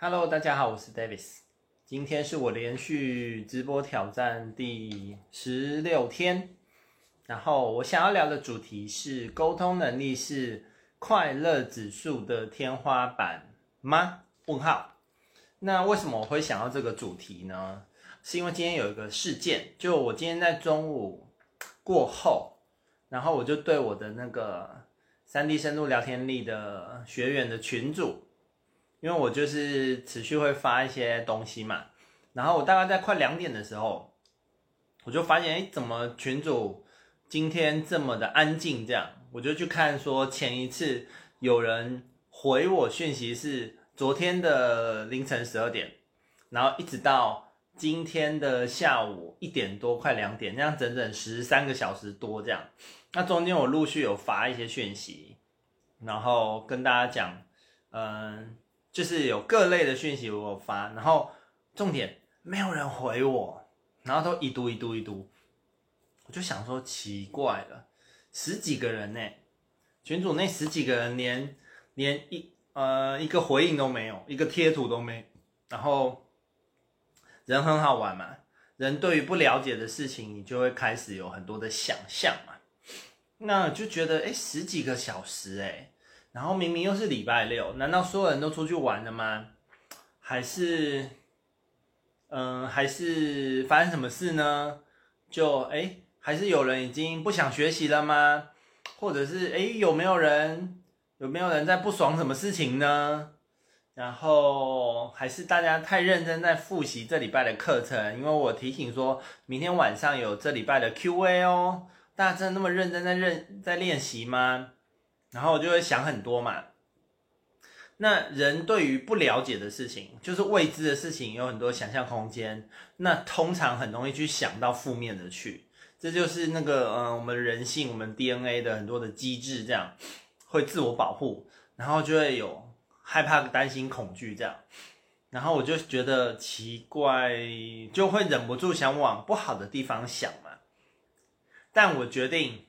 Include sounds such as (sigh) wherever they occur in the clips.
Hello，大家好，我是 Davis。今天是我连续直播挑战第十六天，然后我想要聊的主题是：沟通能力是快乐指数的天花板吗？问号。那为什么我会想到这个主题呢？是因为今天有一个事件，就我今天在中午过后，然后我就对我的那个三 D 深度聊天力的学员的群组。因为我就是持续会发一些东西嘛，然后我大概在快两点的时候，我就发现，哎，怎么群主今天这么的安静？这样，我就去看说前一次有人回我讯息是昨天的凌晨十二点，然后一直到今天的下午一点多，快两点，这样整整十三个小时多这样。那中间我陆续有发一些讯息，然后跟大家讲，嗯。就是有各类的讯息我有发，然后重点没有人回我，然后都一读一读一读，我就想说奇怪了，十几个人呢，群主那十几个人连连一呃一个回应都没有，一个贴图都没，然后人很好玩嘛，人对于不了解的事情，你就会开始有很多的想象嘛，那就觉得诶，十几个小时诶。然后明明又是礼拜六，难道所有人都出去玩了吗？还是，嗯、还是发生什么事呢？就哎，还是有人已经不想学习了吗？或者是哎，有没有人有没有人在不爽什么事情呢？然后还是大家太认真在复习这礼拜的课程，因为我提醒说明天晚上有这礼拜的 QA 哦，大家真的那么认真在认在练习吗？然后我就会想很多嘛。那人对于不了解的事情，就是未知的事情，有很多想象空间。那通常很容易去想到负面的去，这就是那个嗯，我们人性，我们 DNA 的很多的机制，这样会自我保护，然后就会有害怕、担心、恐惧这样。然后我就觉得奇怪，就会忍不住想往不好的地方想嘛。但我决定。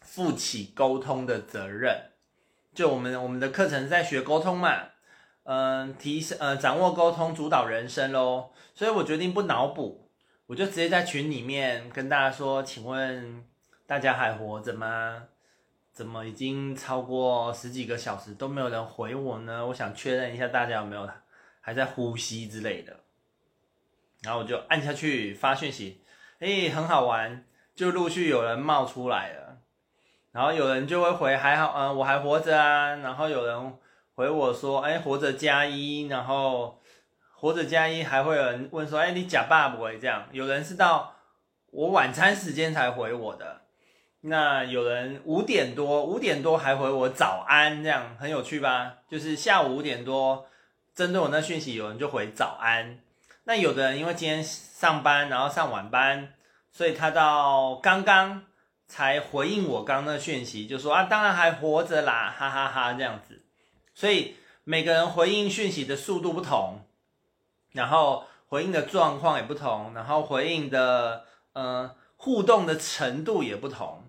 负起沟通的责任，就我们我们的课程在学沟通嘛，嗯，提升呃掌握沟通主导人生咯，所以我决定不脑补，我就直接在群里面跟大家说，请问大家还活着吗？怎么已经超过十几个小时都没有人回我呢？我想确认一下大家有没有还在呼吸之类的，然后我就按下去发讯息，诶，很好玩，就陆续有人冒出来了。然后有人就会回还好，嗯，我还活着啊。然后有人回我说，哎，活着加一。然后活着加一，还会有人问说，哎，你假爸不会这样？有人是到我晚餐时间才回我的。那有人五点多，五点多还回我早安，这样很有趣吧？就是下午五点多，针对我那讯息，有人就回早安。那有的人因为今天上班，然后上晚班，所以他到刚刚。才回应我刚刚的讯息，就说啊，当然还活着啦，哈哈哈哈，这样子。所以每个人回应讯息的速度不同，然后回应的状况也不同，然后回应的呃互动的程度也不同。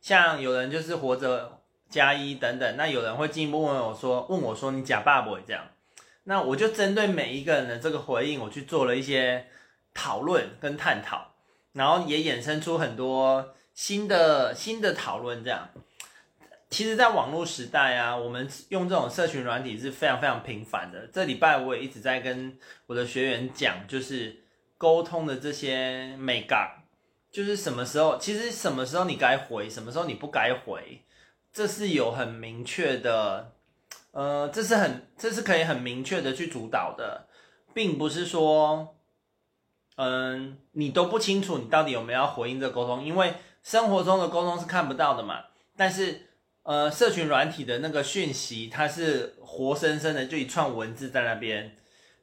像有人就是活着加一等等，那有人会进一步问我说，问我说你假爸爸这样，那我就针对每一个人的这个回应，我去做了一些讨论跟探讨，然后也衍生出很多。新的新的讨论这样，其实，在网络时代啊，我们用这种社群软体是非常非常频繁的。这礼拜我也一直在跟我的学员讲，就是沟通的这些美感，就是什么时候，其实什么时候你该回，什么时候你不该回，这是有很明确的，呃，这是很，这是可以很明确的去主导的，并不是说，嗯，你都不清楚你到底有没有回应这沟通，因为。生活中的沟通是看不到的嘛，但是，呃，社群软体的那个讯息，它是活生生的，就一串文字在那边，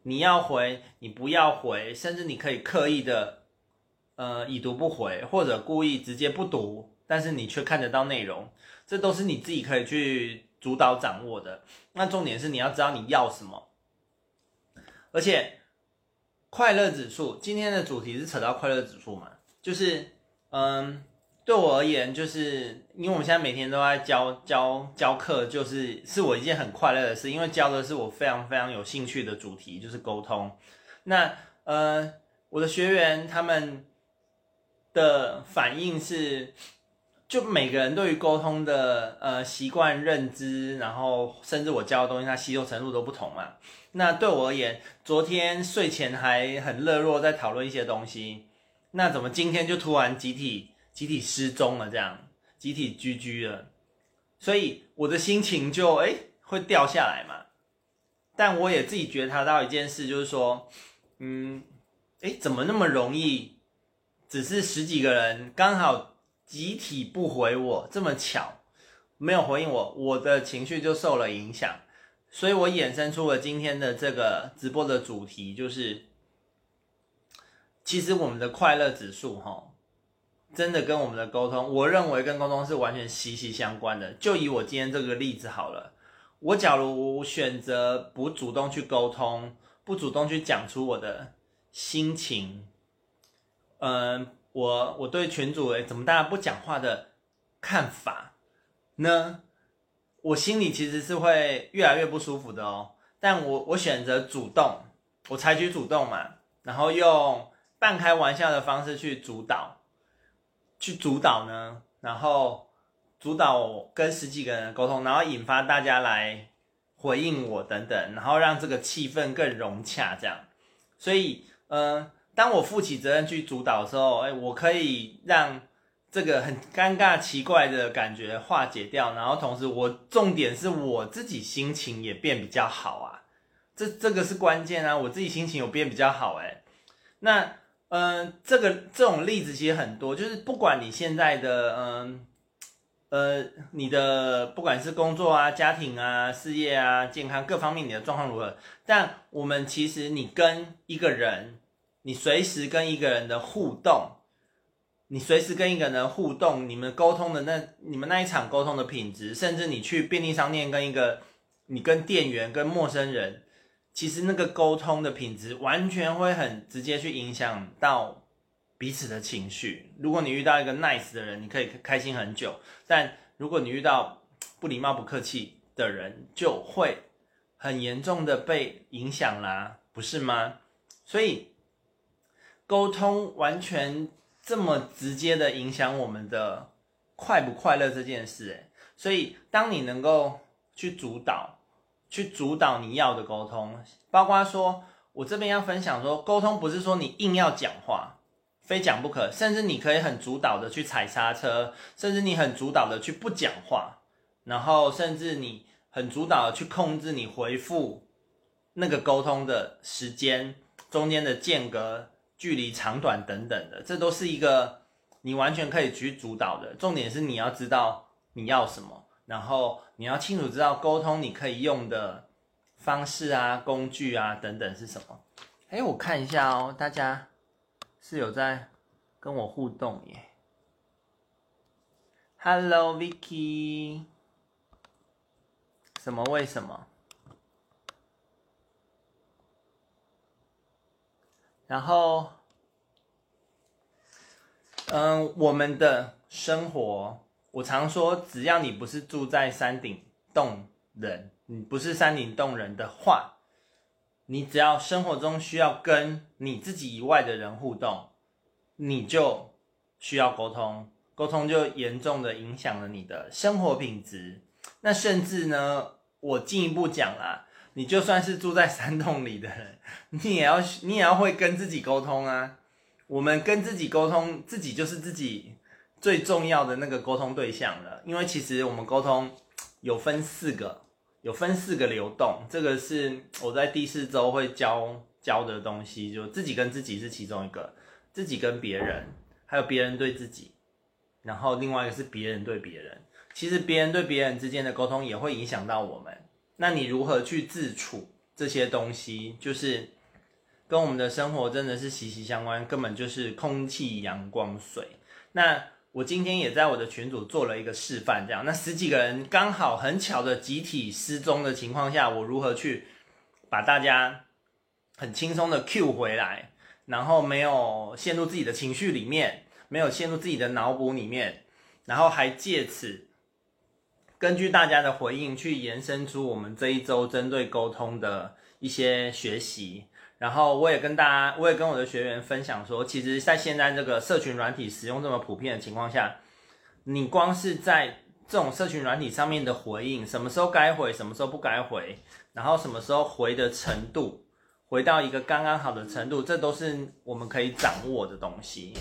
你要回，你不要回，甚至你可以刻意的，呃，已读不回，或者故意直接不读，但是你却看得到内容，这都是你自己可以去主导掌握的。那重点是你要知道你要什么，而且，快乐指数，今天的主题是扯到快乐指数嘛，就是，嗯。对我而言，就是因为我现在每天都在教教教课，就是是我一件很快乐的事，因为教的是我非常非常有兴趣的主题，就是沟通。那呃，我的学员他们的反应是，就每个人对于沟通的呃习惯认知，然后甚至我教的东西，它吸收程度都不同嘛。那对我而言，昨天睡前还很热络在讨论一些东西，那怎么今天就突然集体？集体失踪了，这样集体居居了，所以我的心情就哎会掉下来嘛。但我也自己觉察到一件事，就是说，嗯，哎，怎么那么容易？只是十几个人刚好集体不回我，这么巧没有回应我，我的情绪就受了影响。所以我衍生出了今天的这个直播的主题，就是其实我们的快乐指数，哈。真的跟我们的沟通，我认为跟沟通是完全息息相关的。就以我今天这个例子好了，我假如选择不主动去沟通，不主动去讲出我的心情，嗯，我我对群主诶怎么大家不讲话的看法呢？我心里其实是会越来越不舒服的哦。但我我选择主动，我采取主动嘛，然后用半开玩笑的方式去主导。去主导呢，然后主导跟十几个人沟通，然后引发大家来回应我等等，然后让这个气氛更融洽，这样。所以，呃，当我负起责任去主导的时候，哎，我可以让这个很尴尬、奇怪的感觉化解掉，然后同时我重点是我自己心情也变比较好啊，这这个是关键啊，我自己心情有变比较好，哎，那。嗯、这个这种例子其实很多，就是不管你现在的嗯，呃你的不管是工作啊、家庭啊、事业啊、健康各方面你的状况如何，但我们其实你跟一个人，你随时跟一个人的互动，你随时跟一个人互动，你们沟通的那你们那一场沟通的品质，甚至你去便利商店跟一个你跟店员跟陌生人。其实那个沟通的品质完全会很直接去影响到彼此的情绪。如果你遇到一个 nice 的人，你可以开心很久；但如果你遇到不礼貌、不客气的人，就会很严重的被影响啦，不是吗？所以沟通完全这么直接的影响我们的快不快乐这件事，诶，所以当你能够去主导。去主导你要的沟通，包括说，我这边要分享说，沟通不是说你硬要讲话，非讲不可，甚至你可以很主导的去踩刹车，甚至你很主导的去不讲话，然后甚至你很主导的去控制你回复那个沟通的时间，中间的间隔、距离长短等等的，这都是一个你完全可以去主导的。重点是你要知道你要什么。然后你要清楚知道沟通你可以用的方式啊、工具啊等等是什么。哎，我看一下哦，大家是有在跟我互动耶。Hello Vicky，什么？为什么？然后，嗯，我们的生活。我常说，只要你不是住在山顶洞人，你不是山顶洞人的话，你只要生活中需要跟你自己以外的人互动，你就需要沟通，沟通就严重的影响了你的生活品质。那甚至呢，我进一步讲啦，你就算是住在山洞里的人，你也要你也要会跟自己沟通啊。我们跟自己沟通，自己就是自己。最重要的那个沟通对象了，因为其实我们沟通有分四个，有分四个流动，这个是我在第四周会教教的东西，就自己跟自己是其中一个，自己跟别人，还有别人对自己，然后另外一个是别人对别人。其实别人对别人之间的沟通也会影响到我们，那你如何去自处这些东西，就是跟我们的生活真的是息息相关，根本就是空气、阳光、水。那我今天也在我的群组做了一个示范，这样，那十几个人刚好很巧的集体失踪的情况下，我如何去把大家很轻松的 cue 回来，然后没有陷入自己的情绪里面，没有陷入自己的脑补里面，然后还借此根据大家的回应去延伸出我们这一周针对沟通的一些学习。然后我也跟大家，我也跟我的学员分享说，其实，在现在这个社群软体使用这么普遍的情况下，你光是在这种社群软体上面的回应，什么时候该回，什么时候不该回，然后什么时候回的程度，回到一个刚刚好的程度，这都是我们可以掌握的东西。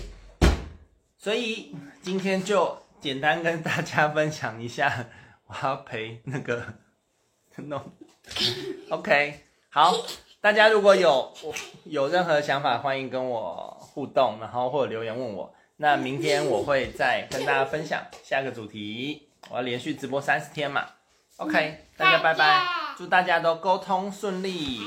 所以今天就简单跟大家分享一下，我要陪那个 (laughs) 弄，OK，好。大家如果有有任何想法，欢迎跟我互动，然后或者留言问我。那明天我会再跟大家分享下个主题。我要连续直播三十天嘛。OK，大家拜拜，祝大家都沟通顺利。